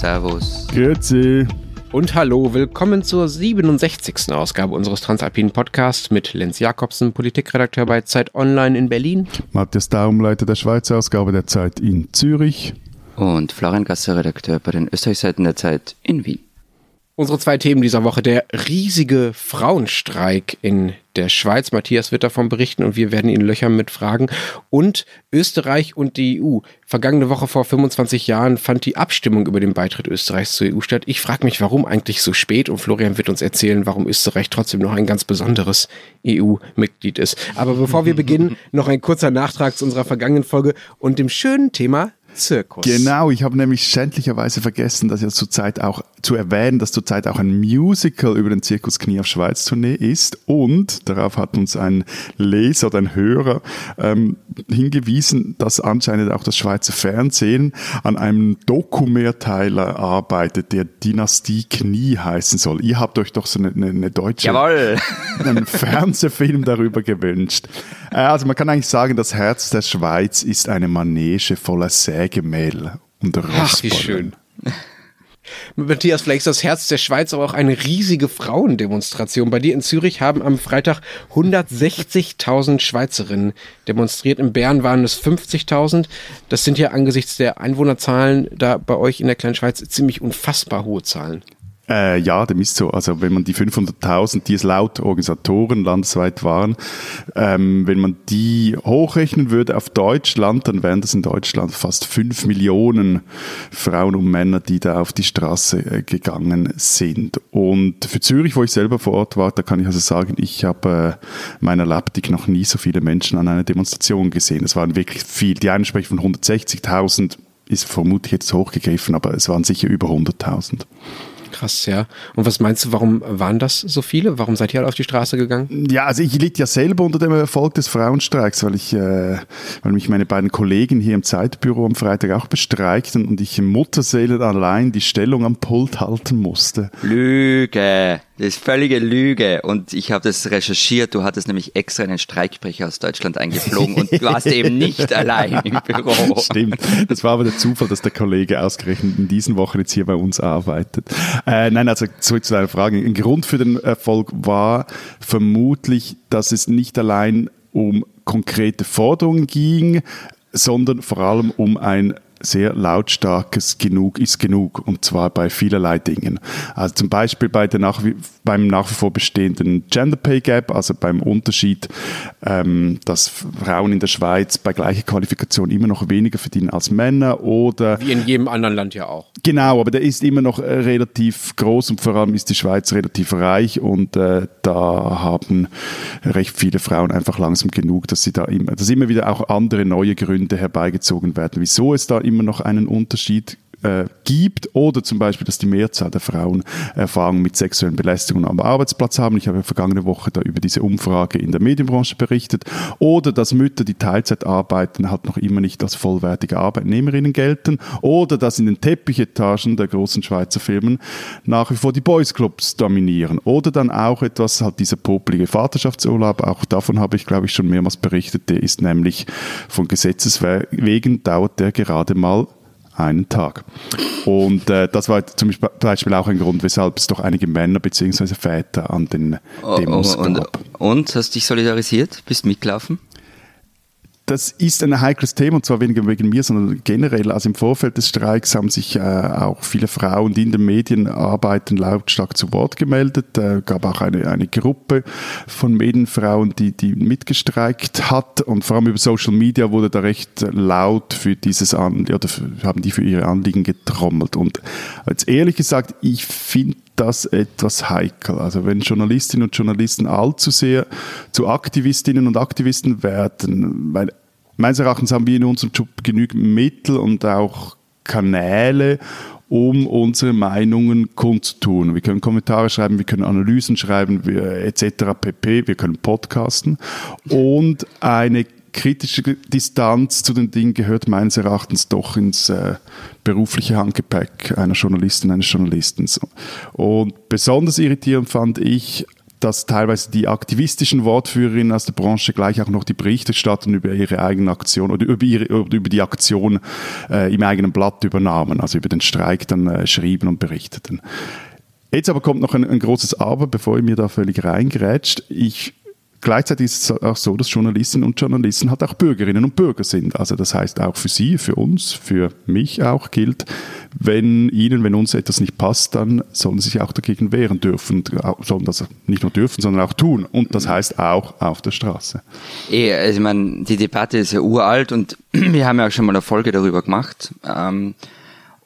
Servus. Grüezi. Und hallo, willkommen zur 67. Ausgabe unseres Transalpinen Podcasts mit Lenz Jakobsen, Politikredakteur bei Zeit Online in Berlin. Matthias Daum, Leiter der Schweizer Ausgabe der Zeit in Zürich. Und Florian Gasser, Redakteur bei den Österreichseiten der Zeit in Wien. Unsere zwei Themen dieser Woche. Der riesige Frauenstreik in der Schweiz. Matthias wird davon berichten und wir werden ihn löchern mit Fragen. Und Österreich und die EU. Vergangene Woche vor 25 Jahren fand die Abstimmung über den Beitritt Österreichs zur EU statt. Ich frage mich, warum eigentlich so spät? Und Florian wird uns erzählen, warum Österreich trotzdem noch ein ganz besonderes EU-Mitglied ist. Aber bevor wir beginnen, noch ein kurzer Nachtrag zu unserer vergangenen Folge und dem schönen Thema Zirkus. Genau, ich habe nämlich schändlicherweise vergessen, dass ja zurzeit auch zu erwähnen, dass zurzeit auch ein Musical über den Zirkus Knie auf Schweiz Tournee ist und darauf hat uns ein Leser oder ein Hörer ähm, hingewiesen, dass anscheinend auch das Schweizer Fernsehen an einem Dokumehrteiler arbeitet, der Dynastie Knie heißen soll. Ihr habt euch doch so eine, eine, deutsche Jawohl. einen Fernsehfilm darüber gewünscht. Äh, also man kann eigentlich sagen, das Herz der Schweiz ist eine Manege voller Sägemehl und Rostbollen. Ach, wie schön. Matthias, vielleicht ist das Herz der Schweiz aber auch eine riesige Frauendemonstration. Bei dir in Zürich haben am Freitag 160.000 Schweizerinnen demonstriert. In Bern waren es 50.000. Das sind ja angesichts der Einwohnerzahlen da bei euch in der kleinen Schweiz ziemlich unfassbar hohe Zahlen. Äh, ja, dem ist so. Also wenn man die 500.000, die es laut Organisatoren landesweit waren, ähm, wenn man die hochrechnen würde auf Deutschland, dann wären das in Deutschland fast 5 Millionen Frauen und Männer, die da auf die Straße äh, gegangen sind. Und für Zürich, wo ich selber vor Ort war, da kann ich also sagen, ich habe äh, meiner Laptik noch nie so viele Menschen an einer Demonstration gesehen. Es waren wirklich viel. Die einen sprechen von 160.000, ist vermutlich jetzt hochgegriffen, aber es waren sicher über 100.000. Krass, ja. Und was meinst du, warum waren das so viele? Warum seid ihr alle auf die Straße gegangen? Ja, also ich litt ja selber unter dem Erfolg des Frauenstreiks, weil ich, äh, weil mich meine beiden Kollegen hier im Zeitbüro am Freitag auch bestreikten und ich im Mutterseelen allein die Stellung am Pult halten musste. Lüge. Das ist völlige Lüge. Und ich habe das recherchiert. Du hattest nämlich extra einen Streikbrecher aus Deutschland eingeflogen und du warst eben nicht allein im Büro. Stimmt. Das war aber der Zufall, dass der Kollege ausgerechnet in diesen Wochen jetzt hier bei uns arbeitet. Äh, nein, also zurück zu deiner Frage. Ein Grund für den Erfolg war vermutlich, dass es nicht allein um konkrete Forderungen ging, sondern vor allem um ein sehr lautstarkes Genug ist genug und zwar bei vielerlei Dingen. Also zum Beispiel bei der nach, beim nach wie vor bestehenden Gender Pay Gap, also beim Unterschied, ähm, dass Frauen in der Schweiz bei gleicher Qualifikation immer noch weniger verdienen als Männer oder wie in jedem anderen Land ja auch. Genau, aber der ist immer noch äh, relativ groß und vor allem ist die Schweiz relativ reich und äh, da haben recht viele Frauen einfach langsam genug, dass sie da immer, dass immer wieder auch andere neue Gründe herbeigezogen werden, wieso es da immer noch einen Unterschied äh, gibt oder zum Beispiel, dass die Mehrzahl der Frauen Erfahrungen mit sexuellen Belästigungen am Arbeitsplatz haben. Ich habe vergangene Woche da über diese Umfrage in der Medienbranche berichtet. Oder dass Mütter, die Teilzeit arbeiten, halt noch immer nicht als vollwertige Arbeitnehmerinnen gelten. Oder dass in den Teppichetagen der großen Schweizer Firmen nach wie vor die Boys Clubs dominieren. Oder dann auch etwas, halt dieser popelige Vaterschaftsurlaub, auch davon habe ich, glaube ich, schon mehrmals berichtet. Der ist nämlich von Gesetzes wegen dauert der gerade mal einen Tag. Und äh, das war zum Beispiel auch ein Grund, weshalb es doch einige Männer bzw. Väter an den Demos oh, und, gab. Und hast dich solidarisiert? Bist mitgelaufen? Das ist ein heikles Thema, und zwar weniger wegen mir, sondern generell. Also im Vorfeld des Streiks haben sich äh, auch viele Frauen, die in den Medien arbeiten, lautstark zu Wort gemeldet. Äh, gab auch eine, eine Gruppe von Medienfrauen, die, die mitgestreikt hat. Und vor allem über Social Media wurde da recht laut für dieses Anliegen, oder für, haben die für ihre Anliegen getrommelt. Und als ehrlich gesagt, ich finde das etwas heikel. Also wenn Journalistinnen und Journalisten allzu sehr zu Aktivistinnen und Aktivisten werden, weil meines Erachtens haben wir in unserem Job genügend Mittel und auch Kanäle, um unsere Meinungen kundzutun. Wir können Kommentare schreiben, wir können Analysen schreiben, etc. pp. Wir können podcasten und eine kritische Distanz zu den Dingen gehört meines Erachtens doch ins äh, berufliche Handgepäck einer Journalistin, eines Journalisten. Und besonders irritierend fand ich dass teilweise die aktivistischen Wortführerinnen aus der Branche gleich auch noch die Berichterstattung über ihre eigene Aktion oder über, ihre, über die Aktion äh, im eigenen Blatt übernahmen, also über den Streik dann äh, schrieben und berichteten. Jetzt aber kommt noch ein, ein großes Aber, bevor ihr mir da völlig reingrätscht. Ich Gleichzeitig ist es auch so, dass Journalistinnen und Journalisten halt auch Bürgerinnen und Bürger sind. Also das heißt auch für Sie, für uns, für mich auch gilt, wenn Ihnen, wenn uns etwas nicht passt, dann sollen Sie sich auch dagegen wehren dürfen, sollen das nicht nur dürfen, sondern auch tun. Und das heißt auch auf der Straße. Eh, also ich meine, die Debatte ist ja uralt und wir haben ja auch schon mal eine Folge darüber gemacht. Ähm,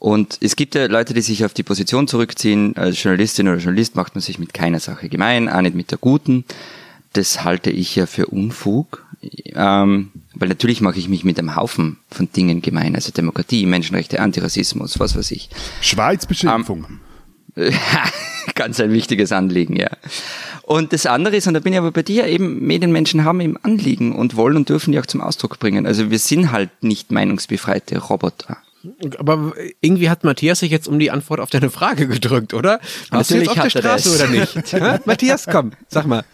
und es gibt ja Leute, die sich auf die Position zurückziehen, als Journalistin oder Journalist macht man sich mit keiner Sache gemein, auch nicht mit der guten das halte ich ja für Unfug, ähm, weil natürlich mache ich mich mit einem Haufen von Dingen gemein, also Demokratie, Menschenrechte, Antirassismus, was weiß ich. Schweizbeschimpfung. Ähm, ganz ein wichtiges Anliegen, ja. Und das andere ist, und da bin ich aber bei dir, eben Medienmenschen haben eben Anliegen und wollen und dürfen die auch zum Ausdruck bringen. Also wir sind halt nicht meinungsbefreite Roboter. Aber irgendwie hat Matthias sich jetzt um die Antwort auf deine Frage gedrückt, oder? Natürlich du jetzt auf der Straße oder nicht? Matthias, komm, sag mal.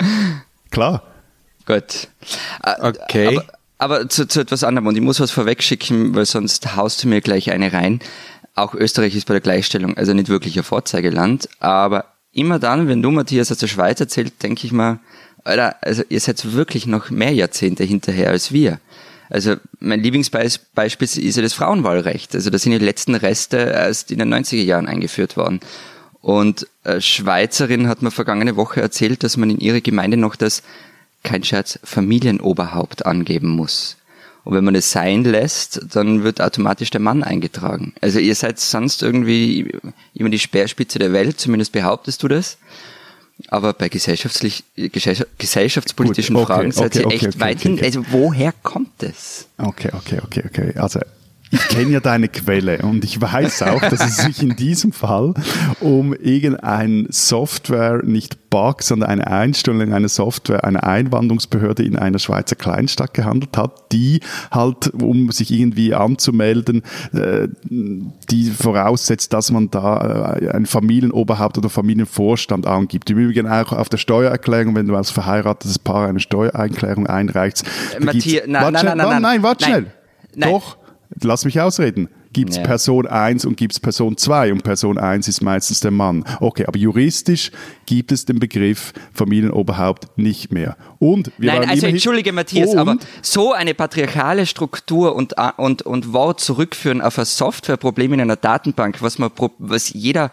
Klar. Gut. Äh, okay. Aber, aber zu, zu, etwas anderem und ich muss was vorwegschicken, weil sonst haust du mir gleich eine rein. Auch Österreich ist bei der Gleichstellung also nicht wirklich ein Vorzeigeland, aber immer dann, wenn du Matthias aus der Schweiz erzählt, denke ich mal, Alter, also ihr seid wirklich noch mehr Jahrzehnte hinterher als wir. Also mein Lieblingsbeispiel ist ja das Frauenwahlrecht. Also da sind die letzten Reste erst in den 90er Jahren eingeführt worden. Und äh, Schweizerin hat mir vergangene Woche erzählt, dass man in ihrer Gemeinde noch das, kein Scherz, Familienoberhaupt angeben muss. Und wenn man es sein lässt, dann wird automatisch der Mann eingetragen. Also ihr seid sonst irgendwie immer die Speerspitze der Welt, zumindest behauptest du das. Aber bei gesellschaftlich, gesellschaftspolitischen Gut, okay, Fragen seid okay, ihr echt okay, weit hin. Also woher kommt es? Okay, okay, okay, okay. Also ich kenne ja deine Quelle und ich weiß auch, dass es sich in diesem Fall um irgendein Software, nicht Bug, sondern eine Einstellung einer Software, einer Einwanderungsbehörde in einer Schweizer Kleinstadt gehandelt hat, die halt, um sich irgendwie anzumelden, äh, die voraussetzt, dass man da äh, ein Familienoberhaupt oder Familienvorstand angibt. Im Übrigen auch auf der Steuererklärung, wenn du als verheiratetes Paar eine Steuererklärung einreichst. Matthias, nein, nein, nein, nein, nein, nein, warte schnell. Nein. Doch, lass mich ausreden. Gibt es ja. Person 1 und gibt es Person 2 und Person 1 ist meistens der Mann. Okay, aber juristisch gibt es den Begriff Familienoberhaupt nicht mehr. Und wir Nein, also entschuldige Matthias, aber so eine patriarchale Struktur und, und, und Wort zurückführen auf ein Softwareproblem in einer Datenbank, was man was jeder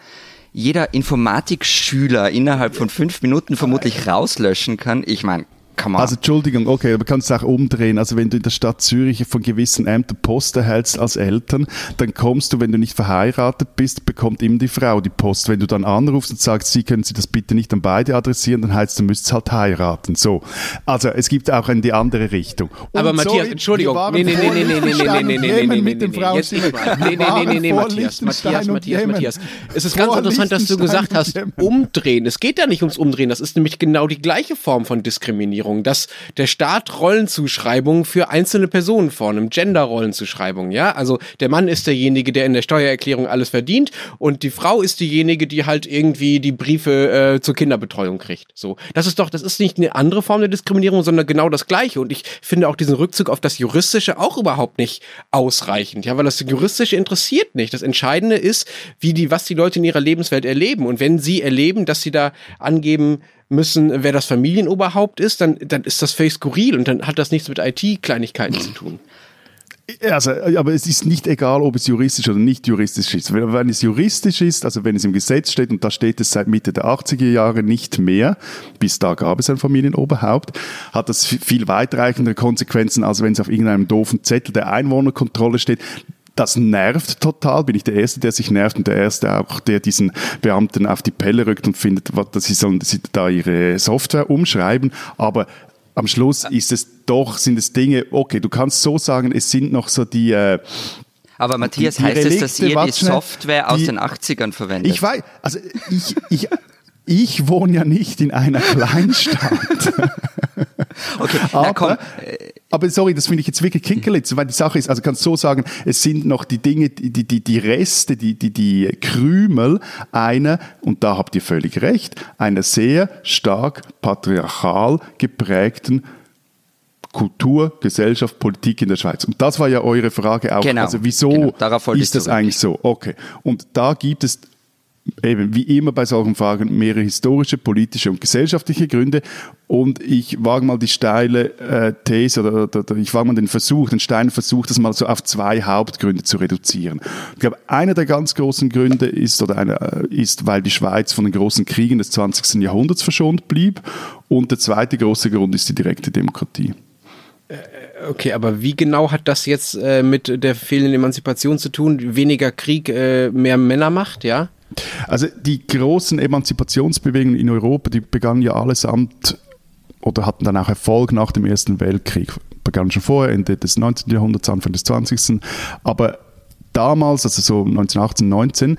jeder Informatikschüler innerhalb von fünf Minuten vermutlich rauslöschen kann. Ich meine, also Entschuldigung, okay, aber kannst du auch umdrehen. Also wenn du in der Stadt Zürich von gewissen Ämtern Post erhältst als Eltern, dann kommst du, wenn du nicht verheiratet bist, bekommt immer die Frau die Post. Wenn du dann anrufst und sagst, Sie können Sie das bitte nicht an beide adressieren, dann heißt es, du müsstest halt heiraten. So. Also es gibt auch in die andere Richtung. Und aber Matthias, so, Entschuldigung. Nee, nee, nee, nee, nee, nee, nee, nee, nee, nee, Jetzt nicht Nee, nee, nee, nee, nee, Matthias, Matthias, Matthias, Matthias. Es ist ganz interessant, dass du gesagt hast, umdrehen. Es geht ja nicht ums Umdrehen. Das ist nämlich genau die gleiche Form von Diskriminierung. Diskriminierung, dass der Staat Rollenzuschreibungen für einzelne Personen vornimmt, Gender-Rollenzuschreibungen, ja? Also der Mann ist derjenige, der in der Steuererklärung alles verdient und die Frau ist diejenige, die halt irgendwie die Briefe äh, zur Kinderbetreuung kriegt. So, das ist doch, das ist nicht eine andere Form der Diskriminierung, sondern genau das Gleiche. Und ich finde auch diesen Rückzug auf das Juristische auch überhaupt nicht ausreichend, ja, weil das Juristische interessiert nicht. Das Entscheidende ist, wie die, was die Leute in ihrer Lebenswelt erleben. Und wenn sie erleben, dass sie da angeben, müssen, wer das Familienoberhaupt ist, dann, dann ist das völlig skurril und dann hat das nichts mit IT-Kleinigkeiten zu tun. Also, aber es ist nicht egal, ob es juristisch oder nicht juristisch ist. Wenn, es juristisch ist, also wenn es im Gesetz steht, und da steht es seit Mitte der 80er Jahre nicht mehr, bis da gab es ein Familienoberhaupt, hat das viel weitreichendere Konsequenzen, als wenn es auf irgendeinem doofen Zettel der Einwohnerkontrolle steht das nervt total. Bin ich der Erste, der sich nervt und der Erste auch, der diesen Beamten auf die Pelle rückt und findet, dass sie sollen sie da ihre Software umschreiben. Aber am Schluss ist es doch, sind es Dinge, okay, du kannst so sagen, es sind noch so die, äh, aber Matthias, die, die heißt Relikte, es, dass ihr die Software aus die, den 80ern verwendet? Ich weiß, also ich, ich, ich wohne ja nicht in einer Kleinstadt. Okay, aber, komm. aber sorry, das finde ich jetzt wirklich Kinkerlitz, weil die Sache ist, also kannst so sagen, es sind noch die Dinge, die, die, die Reste, die, die, die Krümel einer, und da habt ihr völlig recht, einer sehr stark patriarchal geprägten Kultur, Gesellschaft, Politik in der Schweiz. Und das war ja eure Frage auch. Genau, also wieso genau, ist das eigentlich so? Okay. Und da gibt es eben wie immer bei solchen Fragen mehrere historische, politische und gesellschaftliche Gründe. Und ich wage mal die steile äh, These oder, oder, oder ich wage mal den Versuch, den steilen Versuch, das mal so auf zwei Hauptgründe zu reduzieren. Ich glaube, einer der ganz großen Gründe ist, oder einer, äh, ist, weil die Schweiz von den großen Kriegen des 20. Jahrhunderts verschont blieb. Und der zweite große Grund ist die direkte Demokratie. Okay, aber wie genau hat das jetzt äh, mit der fehlenden Emanzipation zu tun? Weniger Krieg, äh, mehr Männermacht, ja? Also die großen Emanzipationsbewegungen in Europa, die begannen ja allesamt oder hatten dann auch Erfolg nach dem Ersten Weltkrieg. Begannen schon vorher, Ende des 19. Jahrhunderts, Anfang des 20. Aber damals, also so 1918, 19, äh,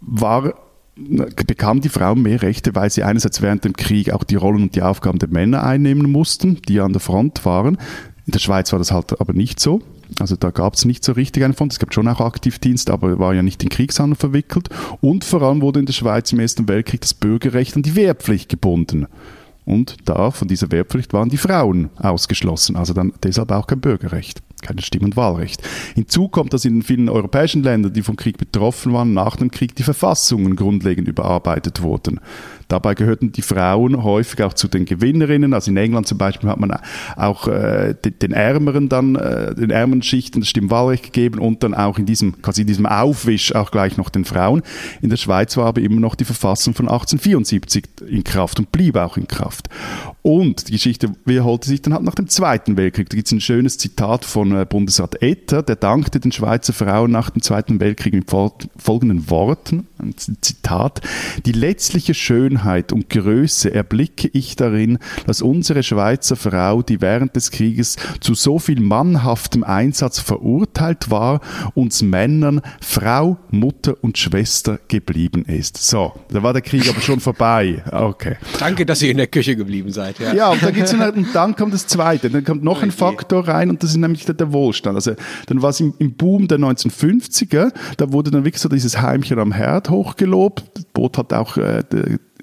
war bekamen die Frauen mehr Rechte, weil sie einerseits während dem Krieg auch die Rollen und die Aufgaben der Männer einnehmen mussten, die an der Front waren. In der Schweiz war das halt aber nicht so. Also da gab es nicht so richtig einen Front. Es gab schon auch Aktivdienst, aber war ja nicht in Kriegshandlungen verwickelt. Und vor allem wurde in der Schweiz im Ersten Weltkrieg das Bürgerrecht an die Wehrpflicht gebunden. Und da von dieser Wehrpflicht waren die Frauen ausgeschlossen, also dann deshalb auch kein Bürgerrecht, kein Stimm- und Wahlrecht. Hinzu kommt, dass in den vielen europäischen Ländern, die vom Krieg betroffen waren, nach dem Krieg die Verfassungen grundlegend überarbeitet wurden. Dabei gehörten die Frauen häufig auch zu den Gewinnerinnen. Also in England zum Beispiel hat man auch äh, den, Ärmeren dann, äh, den ärmeren Schichten das Stimmwahlrecht gegeben und dann auch in diesem, quasi in diesem Aufwisch auch gleich noch den Frauen. In der Schweiz war aber immer noch die Verfassung von 1874 in Kraft und blieb auch in Kraft. Und die Geschichte wiederholte sich dann halt nach dem Zweiten Weltkrieg. Da gibt es ein schönes Zitat von äh, Bundesrat Etter, der dankte den Schweizer Frauen nach dem Zweiten Weltkrieg mit folgenden Worten, ein Zitat, die letztliche Schönheit und Größe erblicke ich darin, dass unsere Schweizer Frau, die während des Krieges zu so viel mannhaftem Einsatz verurteilt war, uns Männern Frau, Mutter und Schwester geblieben ist. So, da war der Krieg aber schon vorbei. Okay. Danke, dass ihr in der Küche geblieben seid. Ja, ja und, da gibt's dann, und dann kommt das Zweite. Dann kommt noch ein Faktor rein und das ist nämlich der, der Wohlstand. Also dann war es im, im Boom der 1950er, da wurde dann wirklich so dieses Heimchen am Herd hochgelobt. Das Boot hat auch äh,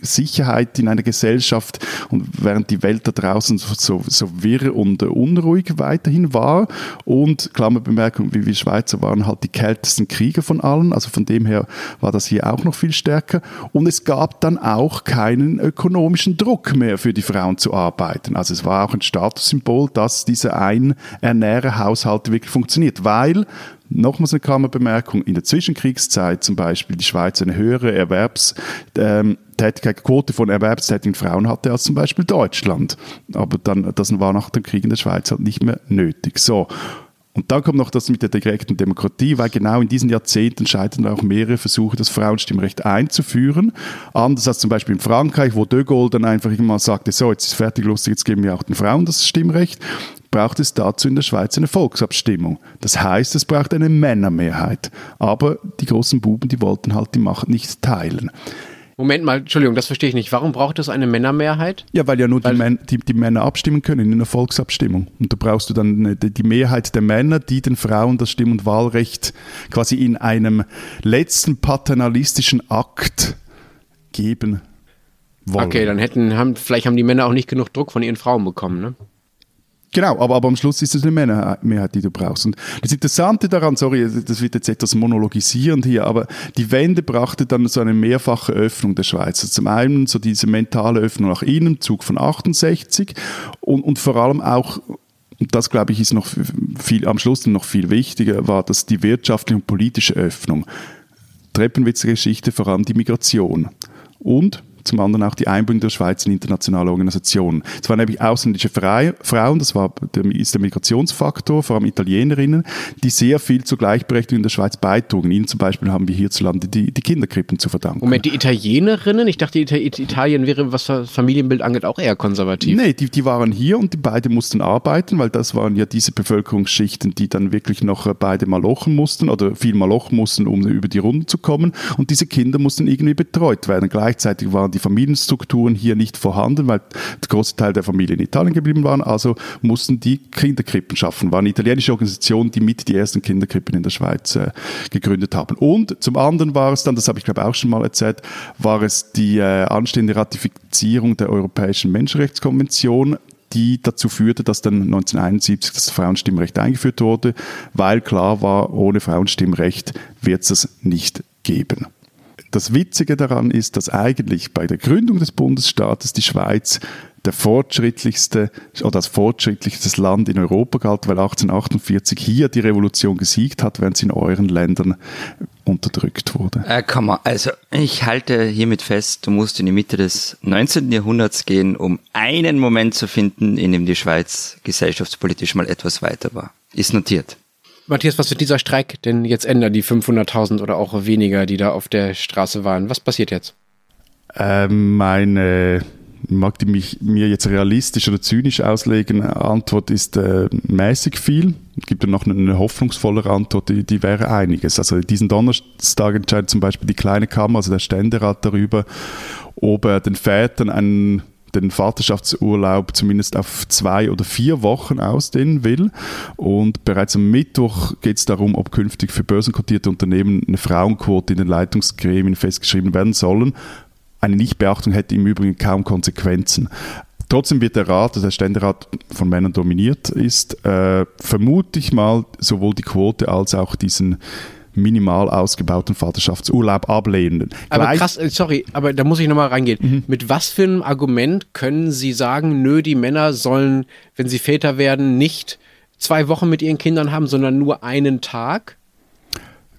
Sicherheit in einer Gesellschaft und während die Welt da draußen so, so wirr und unruhig weiterhin war und Klammerbemerkung, wie wir Schweizer waren halt die kältesten Krieger von allen, also von dem her war das hier auch noch viel stärker und es gab dann auch keinen ökonomischen Druck mehr für die Frauen zu arbeiten. Also es war auch ein Statussymbol, dass diese Ein-Ernährer-Haushalt wirklich funktioniert, weil Nochmals eine Klammerbemerkung, in der Zwischenkriegszeit zum Beispiel die Schweiz eine höhere Erwerbstätigkeitsquote von erwerbstätigen Frauen hatte als zum Beispiel Deutschland. Aber dann, das war nach dem Krieg in der Schweiz halt nicht mehr nötig. So. Und dann kommt noch das mit der direkten Demokratie, weil genau in diesen Jahrzehnten scheitern auch mehrere Versuche, das Frauenstimmrecht einzuführen. Anders als zum Beispiel in Frankreich, wo de Gaulle dann einfach mal sagte, so, jetzt ist fertig, lustig, jetzt geben wir auch den Frauen das Stimmrecht braucht es dazu in der Schweiz eine Volksabstimmung. Das heißt, es braucht eine Männermehrheit. Aber die großen Buben, die wollten halt die Macht nicht teilen. Moment mal, Entschuldigung, das verstehe ich nicht. Warum braucht es eine Männermehrheit? Ja, weil ja nur weil die, Män die, die, Männer abstimmen können in einer Volksabstimmung. Und da brauchst du dann die, die Mehrheit der Männer, die den Frauen das Stimm- und Wahlrecht quasi in einem letzten paternalistischen Akt geben wollen. Okay, dann hätten, haben, vielleicht haben die Männer auch nicht genug Druck von ihren Frauen bekommen, ne? Genau, aber, aber am Schluss ist es eine Männermehrheit, die du brauchst. Und das Interessante daran, sorry, das wird jetzt etwas monologisierend hier, aber die Wende brachte dann so eine mehrfache Öffnung der Schweiz. Also zum einen so diese mentale Öffnung nach innen, Zug von 68 und, und vor allem auch und das glaube ich ist noch viel, am Schluss noch viel wichtiger, war dass die wirtschaftliche und politische Öffnung. Treppenwitzer Geschichte, vor allem die Migration. Und zum anderen auch die Einbindung der Schweiz in internationale Organisationen. Es waren nämlich ausländische Frauen, das war ist der Migrationsfaktor, vor allem Italienerinnen, die sehr viel zur Gleichberechtigung in der Schweiz beitrugen. Ihnen zum Beispiel haben wir hierzulande die, die Kinderkrippen zu verdanken. Moment, die Italienerinnen? Ich dachte, Italien wäre, was Familienbild angeht, auch eher konservativ. Nee, die, die waren hier und die beide mussten arbeiten, weil das waren ja diese Bevölkerungsschichten, die dann wirklich noch äh, beide malochen mussten oder viel malochen mussten, um über die Runden zu kommen. Und diese Kinder mussten irgendwie betreut werden. Gleichzeitig waren die Familienstrukturen hier nicht vorhanden, weil der große Teil der Familie in Italien geblieben waren, also mussten die Kinderkrippen schaffen. War eine italienische Organisation, die mit die ersten Kinderkrippen in der Schweiz äh, gegründet haben. Und zum anderen war es dann, das habe ich glaube auch schon mal erzählt, war es die äh, anstehende Ratifizierung der Europäischen Menschenrechtskonvention, die dazu führte, dass dann 1971 das Frauenstimmrecht eingeführt wurde, weil klar war, ohne Frauenstimmrecht wird es es nicht geben. Das Witzige daran ist, dass eigentlich bei der Gründung des Bundesstaates die Schweiz der fortschrittlichste oder das fortschrittlichste Land in Europa galt, weil 1848 hier die Revolution gesiegt hat, während sie in euren Ländern unterdrückt wurde. Äh, komm mal, also ich halte hiermit fest, du musst in die Mitte des 19. Jahrhunderts gehen, um einen Moment zu finden, in dem die Schweiz gesellschaftspolitisch mal etwas weiter war. Ist notiert. Matthias, was wird dieser Streik denn jetzt ändern, die 500.000 oder auch weniger, die da auf der Straße waren? Was passiert jetzt? Ähm, meine mag die mich, mir jetzt realistisch oder zynisch auslegen. Antwort ist äh, mäßig viel. Es gibt dann noch eine hoffnungsvollere Antwort, die, die wäre einiges. Also diesen Donnerstag entscheidet zum Beispiel die kleine Kammer, also der Ständerat darüber, ob er den Vätern einen den Vaterschaftsurlaub zumindest auf zwei oder vier Wochen ausdehnen will. Und bereits am Mittwoch geht es darum, ob künftig für börsenkotierte Unternehmen eine Frauenquote in den Leitungsgremien festgeschrieben werden sollen. Eine Nichtbeachtung hätte im Übrigen kaum Konsequenzen. Trotzdem wird der Rat, also der Ständerat von Männern dominiert ist, äh, vermute ich mal sowohl die Quote als auch diesen minimal ausgebauten Vaterschaftsurlaub ablehnen. Aber Gleich krass, äh, sorry, aber da muss ich nochmal reingehen. Mhm. Mit was für einem Argument können Sie sagen, nö, die Männer sollen, wenn sie Väter werden, nicht zwei Wochen mit ihren Kindern haben, sondern nur einen Tag?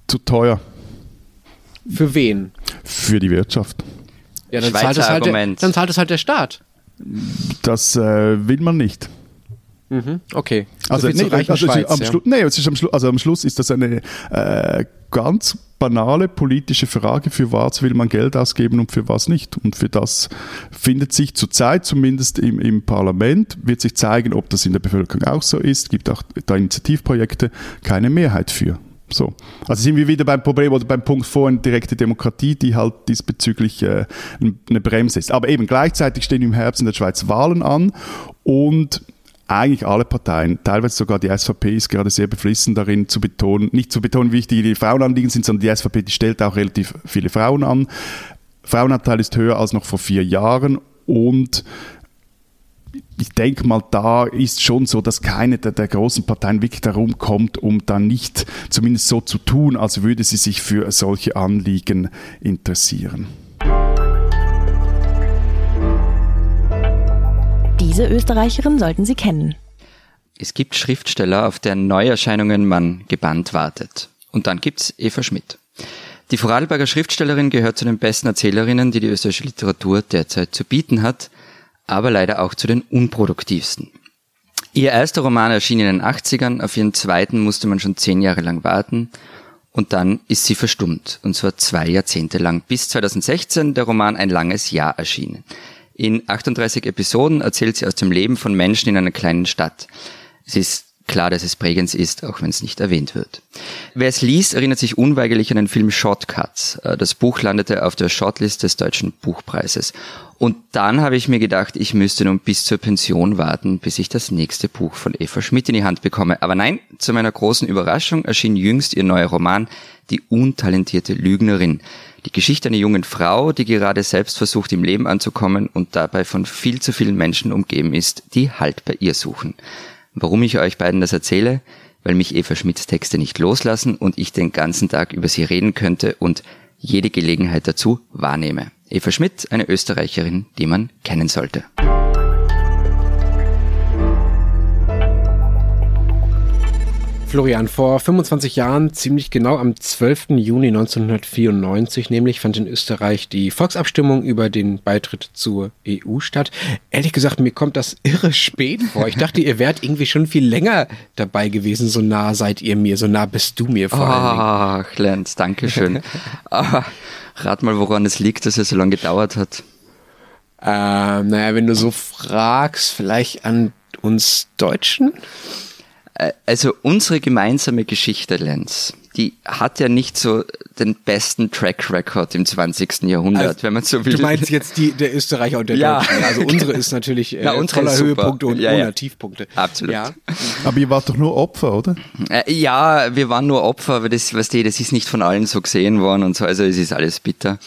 Zu teuer. Für wen? Für die Wirtschaft. Ja, dann zahlt, es halt der, dann zahlt es halt der Staat. Das äh, will man nicht. Mhm, okay. Also, nee, also Schweiz, am, ja. Schlu nee, es ist am, Schlu also am Schluss ist das eine äh, ganz banale politische Frage, für was will man Geld ausgeben und für was nicht. Und für das findet sich zurzeit zumindest im, im Parlament, wird sich zeigen, ob das in der Bevölkerung auch so ist, gibt auch da Initiativprojekte, keine Mehrheit für. So. Also sind wir wieder beim Problem oder beim Punkt vorhin direkte Demokratie, die halt diesbezüglich äh, eine Bremse ist. Aber eben gleichzeitig stehen im Herbst in der Schweiz Wahlen an und eigentlich alle Parteien, teilweise sogar die SVP ist gerade sehr beflissen darin zu betonen, nicht zu betonen, wie wichtig die Frauenanliegen sind, sondern die SVP, die stellt auch relativ viele Frauen an. Frauenanteil ist höher als noch vor vier Jahren und ich denke mal, da ist schon so, dass keine der, der, großen Parteien wirklich darum kommt, um dann nicht zumindest so zu tun, als würde sie sich für solche Anliegen interessieren. Diese Österreicherin sollten Sie kennen. Es gibt Schriftsteller, auf deren Neuerscheinungen man gebannt wartet. Und dann gibt's Eva Schmidt. Die Vorarlberger Schriftstellerin gehört zu den besten Erzählerinnen, die die österreichische Literatur derzeit zu bieten hat aber leider auch zu den unproduktivsten. Ihr erster Roman erschien in den 80ern, auf ihren zweiten musste man schon zehn Jahre lang warten und dann ist sie verstummt, und zwar zwei Jahrzehnte lang, bis 2016 der Roman Ein langes Jahr erschien. In 38 Episoden erzählt sie aus dem Leben von Menschen in einer kleinen Stadt. Es ist klar, dass es Bregenz ist, auch wenn es nicht erwähnt wird. Wer es liest, erinnert sich unweigerlich an den Film Shortcuts. Äh, das Buch landete auf der Shortlist des Deutschen Buchpreises. Und dann habe ich mir gedacht, ich müsste nun bis zur Pension warten, bis ich das nächste Buch von Eva Schmidt in die Hand bekomme. Aber nein, zu meiner großen Überraschung erschien jüngst ihr neuer Roman Die untalentierte Lügnerin. Die Geschichte einer jungen Frau, die gerade selbst versucht, im Leben anzukommen und dabei von viel zu vielen Menschen umgeben ist, die Halt bei ihr suchen. Warum ich euch beiden das erzähle? Weil mich Eva Schmidts Texte nicht loslassen und ich den ganzen Tag über sie reden könnte und jede Gelegenheit dazu wahrnehme. Eva Schmidt, eine Österreicherin, die man kennen sollte. Florian, vor 25 Jahren, ziemlich genau am 12. Juni 1994, nämlich fand in Österreich die Volksabstimmung über den Beitritt zur EU statt. Ehrlich gesagt, mir kommt das irre spät vor. Ich dachte, ihr wärt irgendwie schon viel länger dabei gewesen. So nah seid ihr mir, so nah bist du mir vor allem. Ach, Lenz, danke schön. Rat mal, woran es liegt, dass es so lange gedauert hat. Ähm, naja, wenn du so fragst, vielleicht an uns Deutschen? Äh, also unsere gemeinsame Geschichte, Lenz, die hat ja nicht so den besten Track Record im 20. Jahrhundert, also, wenn man so will. Du meinst jetzt die, der Österreicher und der ja. Deutsche. Also unsere ist natürlich äh, ja, unsere voller Höhepunkte und ja, ohne ja. Tiefpunkte. Absolut. Ja. Aber ihr wart doch nur Opfer, oder? Äh, ja, wir waren nur Opfer, aber das, was die, das ist nicht von allen so gesehen worden und so, also es ist alles bitter.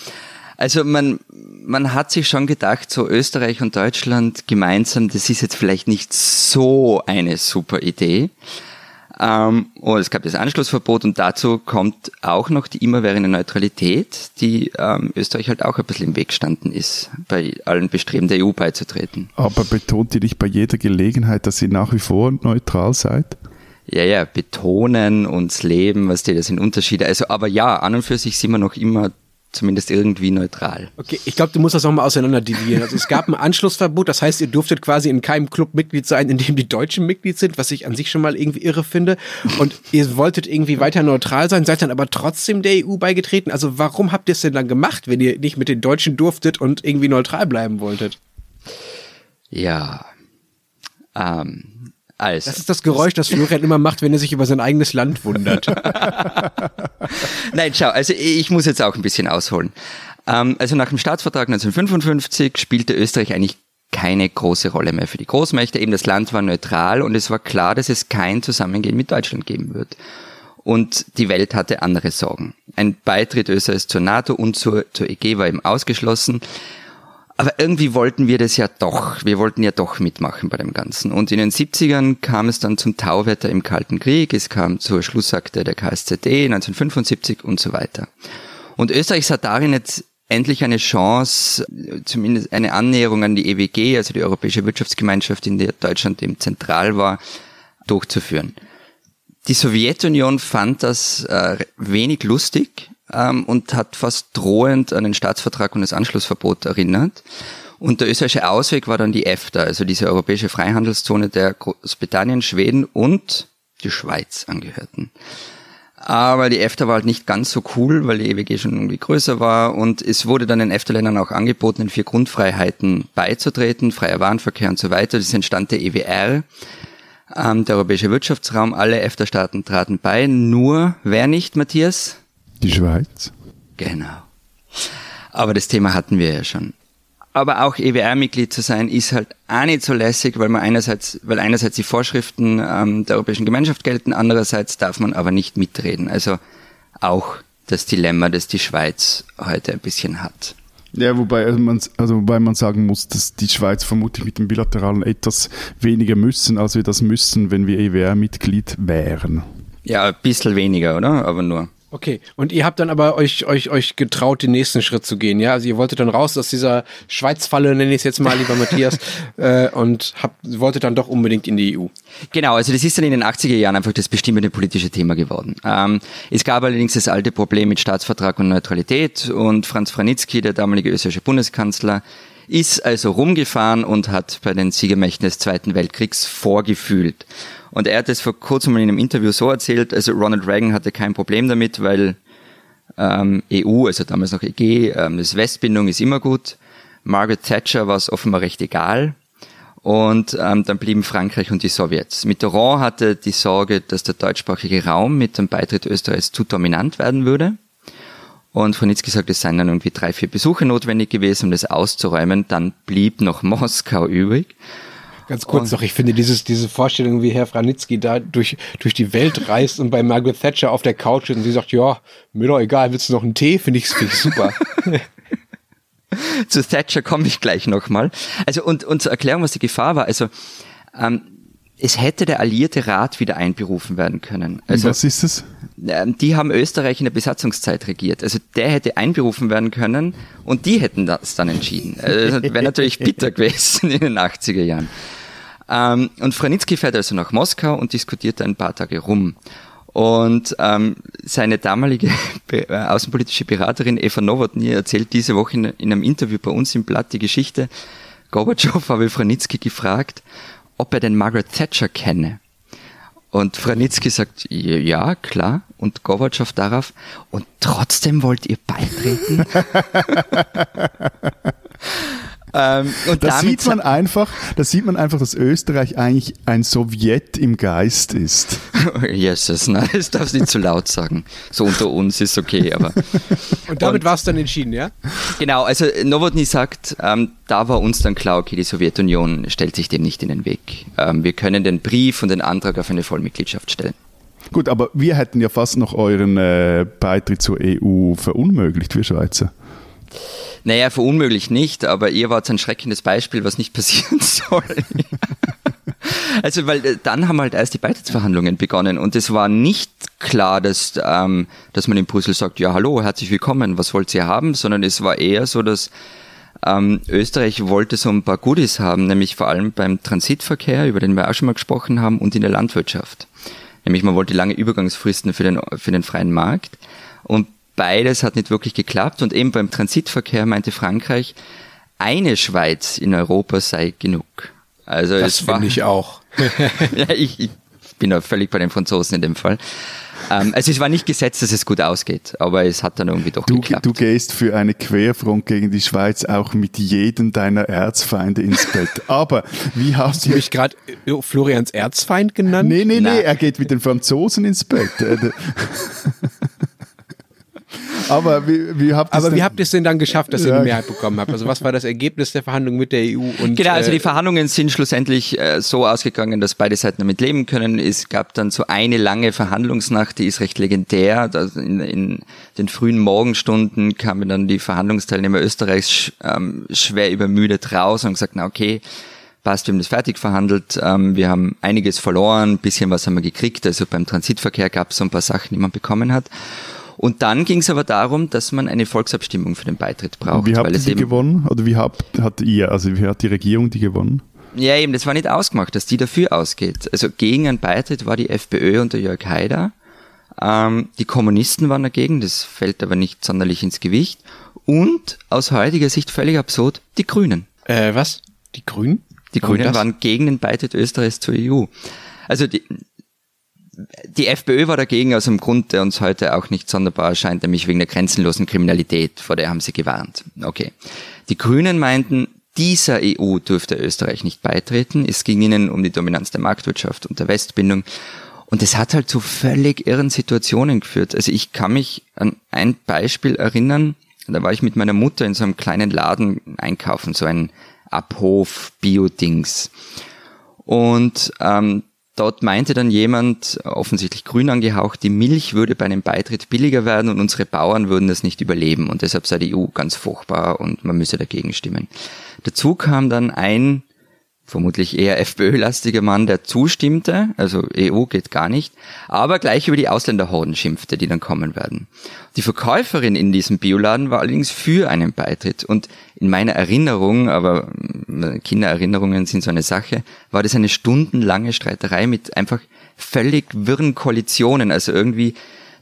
Also man, man hat sich schon gedacht, so Österreich und Deutschland gemeinsam, das ist jetzt vielleicht nicht so eine super Idee. Ähm, und es gab das Anschlussverbot und dazu kommt auch noch die immerwährende Neutralität, die ähm, Österreich halt auch ein bisschen im Weg gestanden ist, bei allen Bestreben der EU beizutreten. Aber betont ihr nicht bei jeder Gelegenheit, dass ihr nach wie vor neutral seid? Ja, ja, betonen uns leben, was die, das sind Unterschiede. Also, aber ja, an und für sich sind wir noch immer zumindest irgendwie neutral. Okay, ich glaube, du musst das nochmal auseinanderdividieren. Also es gab ein Anschlussverbot, das heißt, ihr durftet quasi in keinem Club Mitglied sein, in dem die Deutschen Mitglied sind, was ich an sich schon mal irgendwie irre finde. Und ihr wolltet irgendwie weiter neutral sein, seid dann aber trotzdem der EU beigetreten. Also warum habt ihr es denn dann gemacht, wenn ihr nicht mit den Deutschen durftet und irgendwie neutral bleiben wolltet? Ja, ähm, also. Das ist das Geräusch, das Florian immer macht, wenn er sich über sein eigenes Land wundert. Nein, schau, also ich muss jetzt auch ein bisschen ausholen. Ähm, also nach dem Staatsvertrag 1955 spielte Österreich eigentlich keine große Rolle mehr für die Großmächte. Eben das Land war neutral und es war klar, dass es kein Zusammengehen mit Deutschland geben wird. Und die Welt hatte andere Sorgen. Ein Beitritt Österreichs zur NATO und zur, zur EG war eben ausgeschlossen. Aber irgendwie wollten wir das ja doch. Wir wollten ja doch mitmachen bei dem Ganzen. Und in den 70ern kam es dann zum Tauwetter im Kalten Krieg. Es kam zur Schlussakte der KSZD 1975 und so weiter. Und Österreich sah darin jetzt endlich eine Chance, zumindest eine Annäherung an die EWG, also die Europäische Wirtschaftsgemeinschaft, in der Deutschland eben zentral war, durchzuführen. Die Sowjetunion fand das äh, wenig lustig ähm, und hat fast drohend an den Staatsvertrag und das Anschlussverbot erinnert. Und der österreichische Ausweg war dann die EFTA, also diese europäische Freihandelszone, der Großbritannien, Schweden und die Schweiz angehörten. Aber die EFTA war halt nicht ganz so cool, weil die EWG schon irgendwie größer war und es wurde dann den EFTA-Ländern auch angeboten, den vier Grundfreiheiten beizutreten, freier Warenverkehr und so weiter. Das entstand der EWR, ähm, der Europäische Wirtschaftsraum. Alle EFTA-Staaten traten bei, nur wer nicht, Matthias? Die Schweiz. Genau. Aber das Thema hatten wir ja schon. Aber auch EWR-Mitglied zu sein, ist halt auch nicht so lässig, weil man einerseits, weil einerseits die Vorschriften ähm, der Europäischen Gemeinschaft gelten, andererseits darf man aber nicht mitreden. Also auch das Dilemma, das die Schweiz heute ein bisschen hat. Ja, wobei man, also wobei man sagen muss, dass die Schweiz vermutlich mit dem Bilateralen etwas weniger müssen, als wir das müssen, wenn wir EWR-Mitglied wären. Ja, ein bisschen weniger, oder? Aber nur. Okay, und ihr habt dann aber euch, euch, euch getraut, den nächsten Schritt zu gehen, ja? Also ihr wolltet dann raus aus dieser Schweizfalle, nenne ich es jetzt mal, lieber Matthias, äh, und habt, wolltet dann doch unbedingt in die EU. Genau, also das ist dann in den 80er Jahren einfach das bestimmende politische Thema geworden. Ähm, es gab allerdings das alte Problem mit Staatsvertrag und Neutralität und Franz Franitzky, der damalige österreichische Bundeskanzler, ist also rumgefahren und hat bei den Siegermächten des Zweiten Weltkriegs vorgefühlt. Und er hat es vor kurzem in einem Interview so erzählt, also Ronald Reagan hatte kein Problem damit, weil ähm, EU, also damals noch EG, ähm, das Westbindung ist immer gut. Margaret Thatcher war es offenbar recht egal. Und ähm, dann blieben Frankreich und die Sowjets. Mitterrand hatte die Sorge, dass der deutschsprachige Raum mit dem Beitritt Österreichs zu dominant werden würde. Und Franitzky sagt, es seien dann irgendwie drei, vier Besuche notwendig gewesen, um das auszuräumen. Dann blieb noch Moskau übrig. Ganz kurz und noch, ich finde dieses, diese Vorstellung, wie Herr Franitzky da durch, durch die Welt reist und bei Margaret Thatcher auf der Couch ist und sie sagt, ja, mir doch egal, willst du noch einen Tee? Finde ich, find ich super. Zu Thatcher komme ich gleich nochmal. Also, und, und zur Erklärung, was die Gefahr war, also, ähm, es hätte der alliierte Rat wieder einberufen werden können. Also, was ist es? Ähm, die haben Österreich in der Besatzungszeit regiert. Also der hätte einberufen werden können und die hätten das dann entschieden. Also, das wäre natürlich bitter gewesen in den 80er Jahren. Ähm, und Franitzky fährt also nach Moskau und diskutiert ein paar Tage rum. Und ähm, seine damalige äh, außenpolitische Beraterin Eva Nowotny erzählt diese Woche in, in, einem Interview bei uns im Blatt die Geschichte. Gorbatschow habe Franitzky gefragt, ob er den Margaret Thatcher kenne. Und Franitzky sagt, ja, klar. Und Gorbatschow darauf, und trotzdem wollt ihr beitreten? Ähm, und Da damit sieht man einfach, da sieht man einfach, dass Österreich eigentlich ein Sowjet im Geist ist. Jesus, nein, das darfst du nicht zu laut sagen. So unter uns ist okay, aber. Und damit war es dann entschieden, ja? Genau, also Nowotny sagt, ähm, da war uns dann klar, okay, die Sowjetunion stellt sich dem nicht in den Weg. Ähm, wir können den Brief und den Antrag auf eine Vollmitgliedschaft stellen. Gut, aber wir hätten ja fast noch euren äh, Beitritt zur EU verunmöglicht, wir Schweizer. Naja, verunmöglicht nicht, aber ihr wart ein schreckendes Beispiel, was nicht passieren soll. also, weil äh, dann haben halt erst die Beitrittsverhandlungen begonnen und es war nicht klar, dass, ähm, dass man in Brüssel sagt, ja, hallo, herzlich willkommen, was wollt ihr haben, sondern es war eher so, dass ähm, Österreich wollte so ein paar Goodies haben, nämlich vor allem beim Transitverkehr, über den wir auch schon mal gesprochen haben, und in der Landwirtschaft. Nämlich man wollte lange Übergangsfristen für den, für den freien Markt. Und beides hat nicht wirklich geklappt. Und eben beim Transitverkehr meinte Frankreich, eine Schweiz in Europa sei genug. Also Das es war, finde ich auch. ja, ich, ich bin da völlig bei den Franzosen in dem Fall. Ähm, also es war nicht gesetzt, dass es gut ausgeht, aber es hat dann irgendwie doch Du, geklappt. du gehst für eine Querfront gegen die Schweiz auch mit jedem deiner Erzfeinde ins Bett. Aber wie hast du mich gerade äh, Florians Erzfeind genannt? Nee, nee, nee, Nein. er geht mit den Franzosen ins Bett. Aber wie, wie habt ihr Aber denn- wie habt ihr es denn dann geschafft, dass ihr Ja. eine Mehrheit bekommen habt? Also was war das Ergebnis der Verhandlungen mit der EU? Und, Genau, also äh, die Verhandlungen sind schlussendlich äh, so ausgegangen, dass beide Seiten damit leben können. Es gab dann so eine lange Verhandlungsnacht, die ist recht legendär. In, in den frühen Morgenstunden kamen dann die Verhandlungsteilnehmer Österreichs sch, ähm, schwer übermüdet raus und gesagt, na okay, passt, wir haben das fertig verhandelt, ähm, wir haben einiges verloren, ein bisschen was haben wir gekriegt. Also beim Transitverkehr gab es so ein paar Sachen, die man bekommen hat. Und dann ging es aber darum, dass man eine Volksabstimmung für den Beitritt braucht. Wie habt weil ihr gewonnen? Oder wie habt, hat ihr, also wie hat die Regierung die gewonnen? Ja, eben, das war nicht ausgemacht, dass die dafür ausgeht. Also gegen einen Beitritt war die FPÖ unter Jörg Haider. Ähm, die Kommunisten waren dagegen, das fällt aber nicht sonderlich ins Gewicht. Und aus heutiger Sicht völlig absurd, die Grünen. Äh, was? Die Grünen? Die Grünen waren gegen den Beitritt Österreichs zur EU. Also die, die FPÖ war dagegen aus einem Grund, der uns heute auch nicht sonderbar erscheint, nämlich wegen der grenzenlosen Kriminalität, vor der haben sie gewarnt. Okay. Die Grünen meinten, dieser EU dürfte Österreich nicht beitreten. Es ging ihnen um die Dominanz der Marktwirtschaft und der Westbindung. Und es hat halt zu völlig irren Situationen geführt. Also ich kann mich an ein Beispiel erinnern, da war ich mit meiner Mutter in so einem kleinen Laden einkaufen, so ein Abhof Bio-Dings. Und ähm, dort meinte dann jemand, offensichtlich grün angehaucht, die Milch würde bei einem Beitritt billiger werden und unsere Bauern würden das nicht überleben und deshalb sei die EU ganz furchtbar und man müsse dagegen stimmen. Dazu kam dann ein vermutlich eher FPÖ-lastiger Mann, der zustimmte, also EU geht gar nicht, aber gleich über die Ausländerhorden schimpfte, die dann kommen werden. Die Verkäuferin in diesem Bioladen war allerdings für einen Beitritt. Und in meiner Erinnerung, aber äh, Kindererinnerungen sind so eine Sache, war das eine stundenlange Streiterei mit einfach völlig wirren Koalitionen, also irgendwie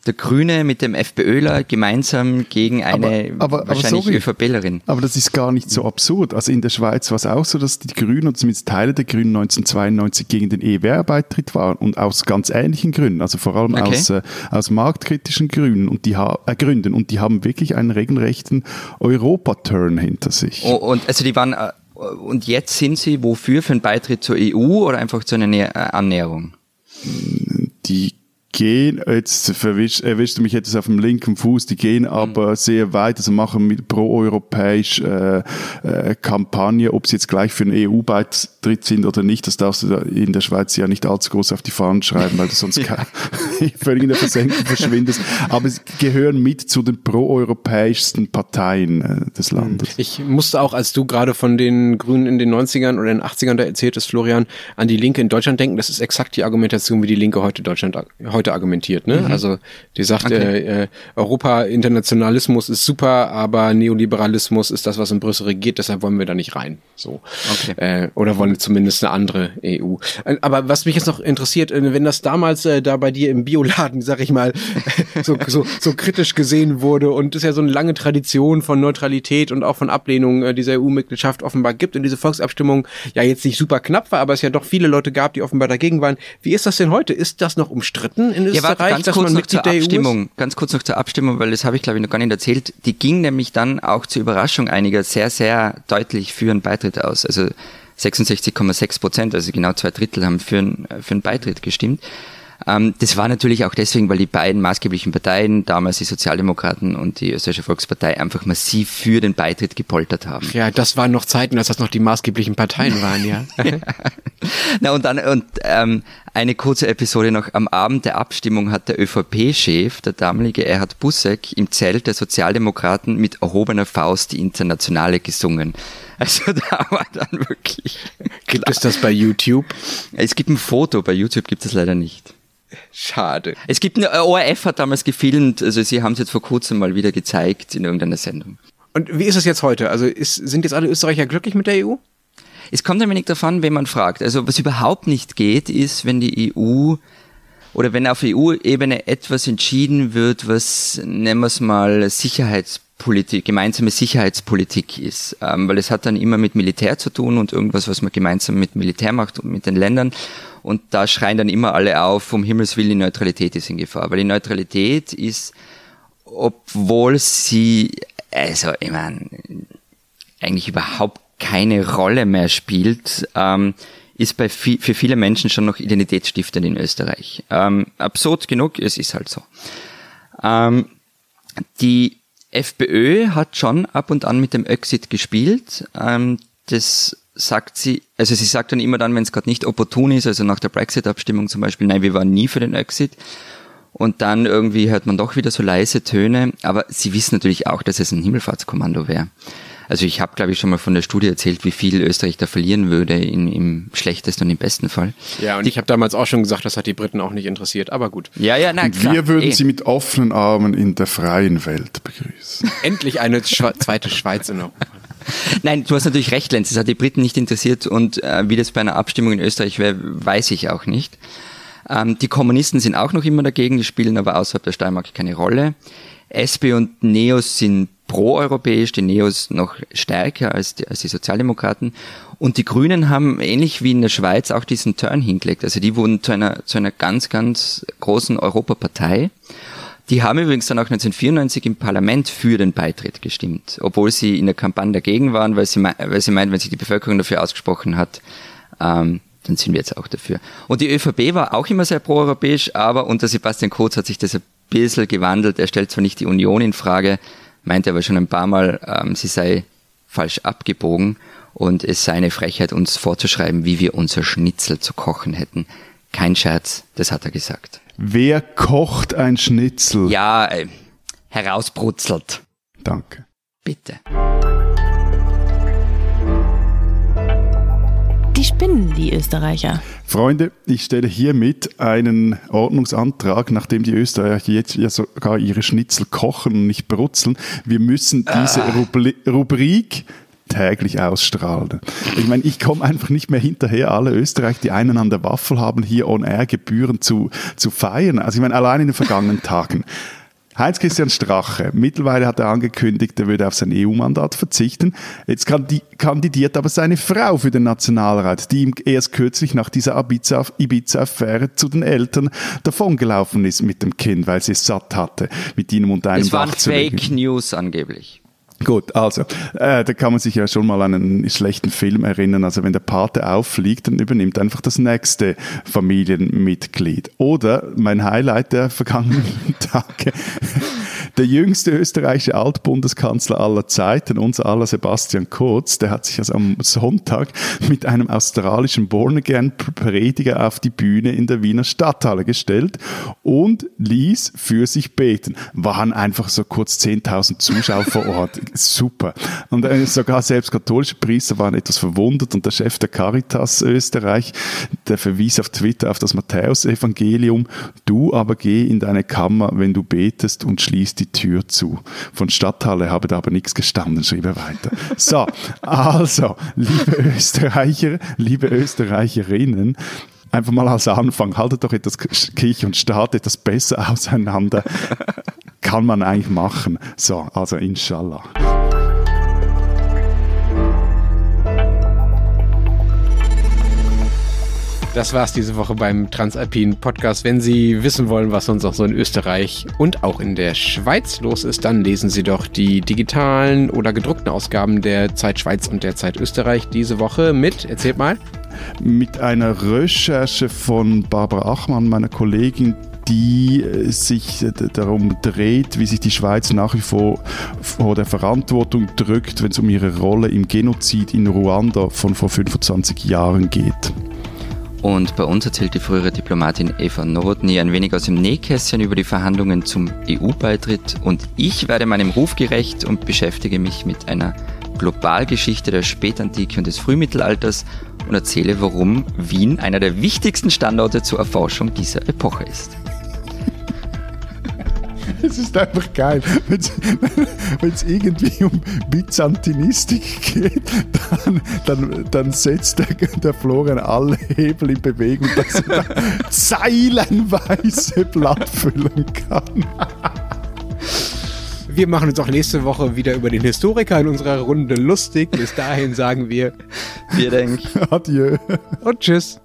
der Grüne mit dem FPÖler gemeinsam gegen eine Aber- aber- aber wahrscheinlich sorry. ÖVPlerin. Aber das ist gar nicht so absurd. Also in der Schweiz war es auch so, dass die Grünen, oder zumindest Teile der Grünen 1992 gegen den EWR-Beitritt waren und aus ganz ähnlichen Gründen, also vor allem Okay. aus, äh, aus marktkritischen Gründen und die ha äh, Gründen und die haben wirklich einen regelrechten Europa-Turn hinter sich. Oh, und also die waren äh, und jetzt sind sie wofür für einen Beitritt zur EU oder einfach zu einer äh, Annäherung? Die gehen, jetzt verwischt, erwischt du mich etwas auf dem linken Fuß, die gehen aber sehr weit, also machen mit pro-europäisch äh, äh, Kampagne, ob sie jetzt gleich für einen EU-Beitritt sind oder nicht, das darfst du da in der Schweiz ja nicht allzu groß auf die Fahnen schreiben, weil du sonst kein- völlig in der Versenkung verschwindest. Aber sie gehören mit zu den pro-europäischsten Parteien äh, des Landes. Ich musste auch, als du gerade von den Grünen in den 90ern oder den 80ern da erzähltest, Florian, an die Linke in Deutschland denken. Das ist exakt die Argumentation, wie die Linke heute Deutschland heute argumentiert. Ne? Also die sagt, äh, äh, Europa Internationalismus ist super, aber Neoliberalismus ist das, was in Brüssel regiert. Deshalb wollen wir da nicht rein. So Okay. äh, oder wollen zumindest eine andere EU. Äh, Aber was mich jetzt noch interessiert, äh, wenn das damals äh, da bei dir im Bioladen, sag ich mal, so, so, so kritisch gesehen wurde und es ja so eine lange Tradition von Neutralität und auch von Ablehnung äh, dieser EU-Mitgliedschaft offenbar gibt und diese Volksabstimmung ja jetzt nicht super knapp war, aber es ja doch viele Leute gab, die offenbar dagegen waren. Wie ist das denn heute? Ist das noch umstritten beschlossen in Österreich, Ja, warte, ganz dass kurz man noch Mitglied zur ist? Abstimmung. Ganz kurz noch zur Abstimmung, weil das habe ich glaube ich noch gar nicht erzählt. Die ging nämlich dann auch zur Überraschung einiger sehr, sehr deutlich für einen Beitritt aus. Also 66,6 Prozent, also genau zwei Drittel haben für einen, für einen Beitritt gestimmt. Ähm, das war natürlich auch deswegen, weil die beiden maßgeblichen Parteien, damals die Sozialdemokraten und die Österreichische Volkspartei, einfach massiv für den Beitritt gepoltert haben. Ja, das waren noch Zeiten, als das noch die maßgeblichen Parteien waren, ja. Na und dann und ähm, eine kurze Episode noch. Am Abend der Abstimmung hat der ÖVP-Chef, der damalige Erhard Busseck, im Zelt der Sozialdemokraten mit erhobener Faust die Internationale gesungen. Also da war dann wirklich. Gibt es das bei YouTube? Es gibt ein Foto, bei YouTube gibt es leider nicht. Schade. Es gibt eine ORF hat damals gefilmt, also sie haben es jetzt vor kurzem mal wieder gezeigt in irgendeiner Sendung. Und wie ist es jetzt heute? Also ist, sind jetzt alle Österreicher glücklich mit der EU? Es kommt ein wenig davon, wen man fragt. Also was überhaupt nicht geht, ist, wenn die EU oder wenn auf EU-Ebene etwas entschieden wird, was nennen wir es mal Sicherheitspolitik, gemeinsame Sicherheitspolitik ist, ähm, weil es hat dann immer mit Militär zu tun und irgendwas, was man gemeinsam mit Militär macht und mit den Ländern. Und da schreien dann immer alle auf, um Himmels Willen, die Neutralität ist in Gefahr. Weil die Neutralität ist, obwohl sie, also ich meine, eigentlich überhaupt keine Rolle mehr spielt, ähm, ist bei vi für viele Menschen schon noch identitätsstiftend in Österreich. Ähm, absurd genug, es ist halt so. Ähm, die FPÖ hat schon ab und an mit dem Exit gespielt. Ähm, das sagt sie, also sie sagt dann immer dann, wenn es gerade nicht opportun ist, also nach der Brexit-Abstimmung zum Beispiel, nein, wir waren nie für den Exit. Und dann irgendwie hört man doch wieder so leise Töne, aber sie wissen natürlich auch, dass es ein Himmelfahrtskommando wäre. Also ich habe, glaube ich, schon mal von der Studie erzählt, wie viel Österreich da verlieren würde in, im schlechtesten und im besten Fall. Ja, und ich habe damals auch schon gesagt, das hat die Briten auch nicht interessiert, aber gut. Ja, ja, nein, Und klar. wir würden eh. sie mit offenen Armen in der freien Welt begrüßen. Endlich eine Schwe zweite Schweiz in Europa. Nein, du hast natürlich recht, Lenz. Das hat die Briten nicht interessiert und äh, wie das bei einer Abstimmung in Österreich wäre, weiß ich auch nicht. Ähm, die Kommunisten sind auch noch immer dagegen, die spielen aber außerhalb der Steiermark keine Rolle. SP und Neos sind proeuropäisch, die Neos noch stärker als die, als die Sozialdemokraten. Und die Grünen haben ähnlich wie in der Schweiz auch diesen Turn hingelegt. Also die wurden zu einer, zu einer ganz, ganz großen Europapartei. Die haben übrigens dann auch 1994 im Parlament für den Beitritt gestimmt, obwohl sie in der Kampagne dagegen waren, weil sie, weil sie meinen, wenn sich die Bevölkerung dafür ausgesprochen hat, ähm, dann sind wir jetzt auch dafür. Und die ÖVP war auch immer sehr proeuropäisch, aber unter Sebastian Kurz hat sich das ein bisschen gewandelt. Er stellt zwar nicht die Union in Frage, meinte aber schon ein paar Mal, ähm, sie sei falsch abgebogen und es sei eine Frechheit, uns vorzuschreiben, wie wir unser Schnitzel zu kochen hätten. Kein Scherz, das hat er gesagt. Wer kocht ein Schnitzel? Ja, äh, herausbrutzelt. Danke. Bitte. Die spinnen, die Österreicher. Freunde, ich stelle hiermit einen Ordnungsantrag, nachdem die Österreicher jetzt ja sogar ihre Schnitzel kochen und nicht brutzeln. Wir müssen diese Rubli Rubrik täglich ausstrahlen. Ich meine, ich komme einfach nicht mehr hinterher, alle Österreicher, die einen an der Waffel haben, hier on air Gebühren zu, zu feiern. Also ich meine, allein in den vergangenen Tagen. Heinz-Christian Strache, mittlerweile hat er angekündigt, er würde auf sein EU-Mandat verzichten. Jetzt kandi- kandidiert aber seine Frau für den Nationalrat, die ihm erst kürzlich nach dieser Ibiza- Ibiza-Affäre zu den Eltern davongelaufen ist mit dem Kind, weil sie es satt hatte, mit ihnen unter einem Es waren. Fake News angeblich. Gut, also, äh, da kann man sich ja schon mal an einen schlechten Film erinnern. Also, wenn der Pate auffliegt, dann übernimmt einfach das nächste Familienmitglied. Oder mein Highlight der vergangenen Tage. Der jüngste österreichische Altbundeskanzler aller Zeiten, unser aller Sebastian Kurz, der hat sich also am Sonntag mit einem australischen Born-Again-Prediger auf die Bühne in der Wiener Stadthalle gestellt und ließ für sich beten. Waren einfach so kurz 10.000 Zuschauer vor Ort. Super. Und äh, sogar selbst katholische Priester waren etwas verwundert und der Chef der Caritas Österreich, der verwies auf Twitter auf das Matthäusevangelium. Du aber geh in deine Kammer, wenn du betest und schließ die Tür zu. Von Stadthalle habe da aber nichts gestanden, schrieb er weiter. So, also, liebe Österreicher, liebe Österreicherinnen, einfach mal als Anfang, haltet doch etwas Kirche und Staat etwas besser auseinander. Kann man eigentlich machen. So, also inshallah. Das war's diese Woche beim Transalpin Podcast. Wenn Sie wissen wollen, was sonst auch so in Österreich und auch in der Schweiz los ist, dann lesen Sie doch die digitalen oder gedruckten Ausgaben der Zeit Schweiz und der Zeit Österreich diese Woche mit, erzählt mal. Mit einer Recherche von Barbara Achmann, meiner Kollegin, die äh, sich äh, darum dreht, wie sich die Schweiz nach wie vor vor der Verantwortung drückt, wenn es um ihre Rolle im Genozid in Ruanda von vor 25 Jahren geht. Und bei uns erzählt die frühere Diplomatin Eva Nowotny ein wenig aus dem Nähkästchen über die Verhandlungen zum EU-Beitritt. Und ich werde meinem Ruf gerecht und beschäftige mich mit einer Globalgeschichte der Spätantike und des Frühmittelalters und erzähle, warum Wien einer der wichtigsten Standorte zur Erforschung dieser Epoche ist. Es ist einfach geil. Wenn es irgendwie um Byzantinistik geht, dann, dann, dann setzt der, der Florian alle Hebel in Bewegung, dass er zeilenweise Blatt füllen kann. Wir machen uns auch nächste Woche wieder über den Historiker in unserer Runde lustig. Bis dahin sagen wir Wir denken. Adieu. Und tschüss.